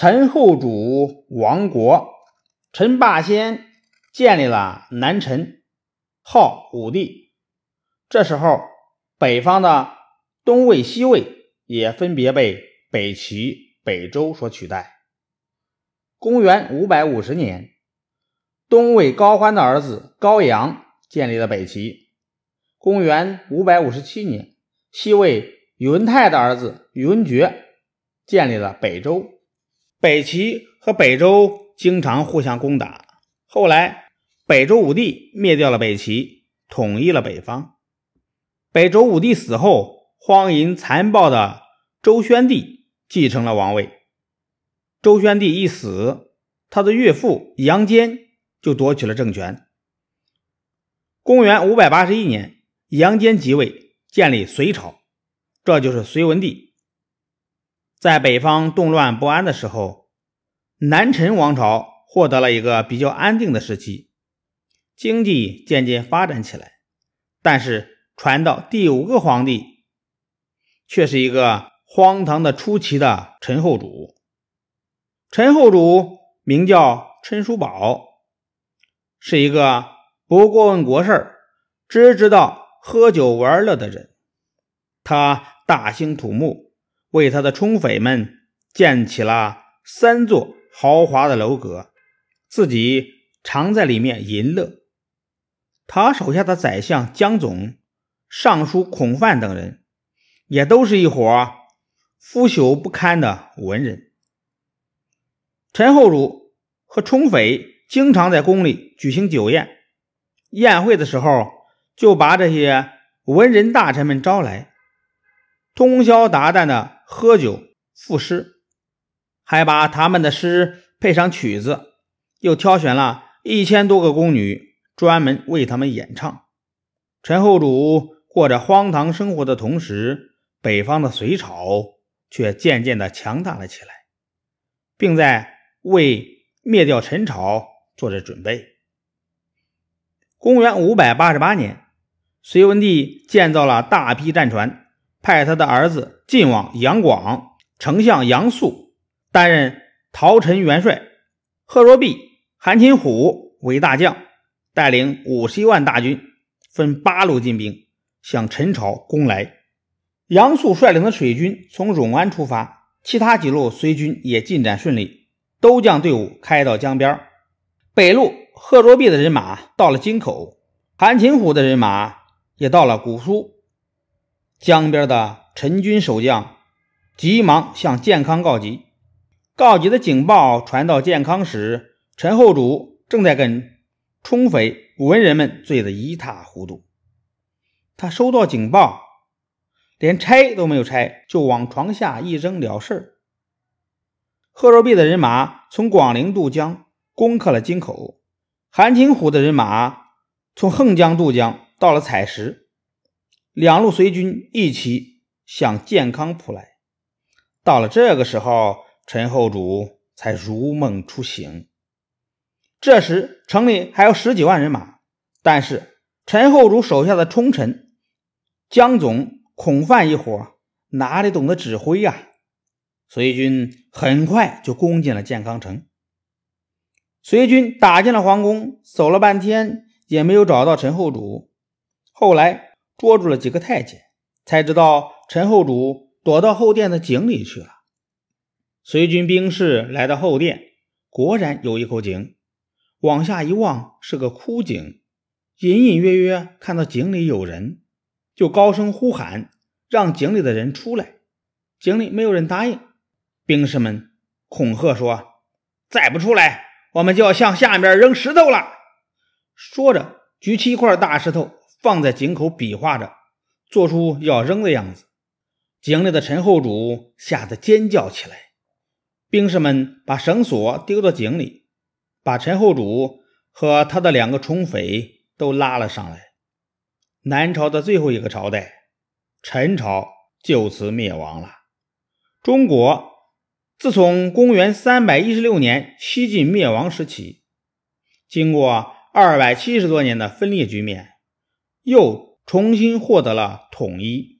陈后主亡国，陈霸先建立了南陈，号武帝。这时候，北方的东魏、西魏也分别被北齐、北周所取代。公元五百五十年，东魏高欢的儿子高阳建立了北齐。公元五百五十七年，西魏宇文泰的儿子宇文觉建立了北周。北齐和北周经常互相攻打，后来北周武帝灭掉了北齐，统一了北方。北周武帝死后，荒淫残暴的周宣帝继承了王位。周宣帝一死，他的岳父杨坚就夺取了政权。公元五百八十一年，杨坚即位，建立隋朝，这就是隋文帝。在北方动乱不安的时候，南陈王朝获得了一个比较安定的时期，经济渐渐发展起来。但是传到第五个皇帝，却是一个荒唐的出奇的陈后主。陈后主名叫陈叔宝，是一个不过问国事只知道喝酒玩乐的人。他大兴土木。为他的冲匪们建起了三座豪华的楼阁，自己常在里面淫乐。他手下的宰相江总、尚书孔范等人，也都是一伙腐朽不堪的文人。陈后主和冲匪经常在宫里举行酒宴，宴会的时候就把这些文人大臣们招来。通宵达旦的喝酒赋诗，还把他们的诗配上曲子，又挑选了一千多个宫女，专门为他们演唱。陈后主过着荒唐生活的同时，北方的隋朝却渐渐的强大了起来，并在为灭掉陈朝做着准备。公元五百八十八年，隋文帝建造了大批战船。派他的儿子晋王杨广、丞相杨素担任陶陈元帅，贺若弼、韩擒虎为大将，带领五十一万大军，分八路进兵向陈朝攻来。杨素率领的水军从永安出发，其他几路随军也进展顺利，都将队伍开到江边。北路贺若弼的人马到了京口，韩擒虎的人马也到了古苏。江边的陈军守将急忙向健康告急，告急的警报传到健康时，陈后主正在跟冲匪文人们醉得一塌糊涂。他收到警报，连拆都没有拆，就往床下一扔了事贺若弼的人马从广陵渡江，攻克了京口；韩擒虎的人马从横江渡江，到了采石。两路随军一起向建康扑来。到了这个时候，陈后主才如梦初醒。这时城里还有十几万人马，但是陈后主手下的冲臣江总、孔范一伙哪里懂得指挥呀？随军很快就攻进了建康城。随军打进了皇宫，走了半天也没有找到陈后主。后来。捉住了几个太监，才知道陈后主躲到后殿的井里去了。随军兵士来到后殿，果然有一口井，往下一望是个枯井，隐隐约约看到井里有人，就高声呼喊，让井里的人出来。井里没有人答应，兵士们恐吓说：“再不出来，我们就要向下面扔石头了。”说着，举起一块大石头。放在井口比划着，做出要扔的样子。井里的陈后主吓得尖叫起来。兵士们把绳索丢到井里，把陈后主和他的两个冲匪都拉了上来。南朝的最后一个朝代，陈朝就此灭亡了。中国自从公元三百一十六年西晋灭亡时起，经过二百七十多年的分裂局面。又重新获得了统一。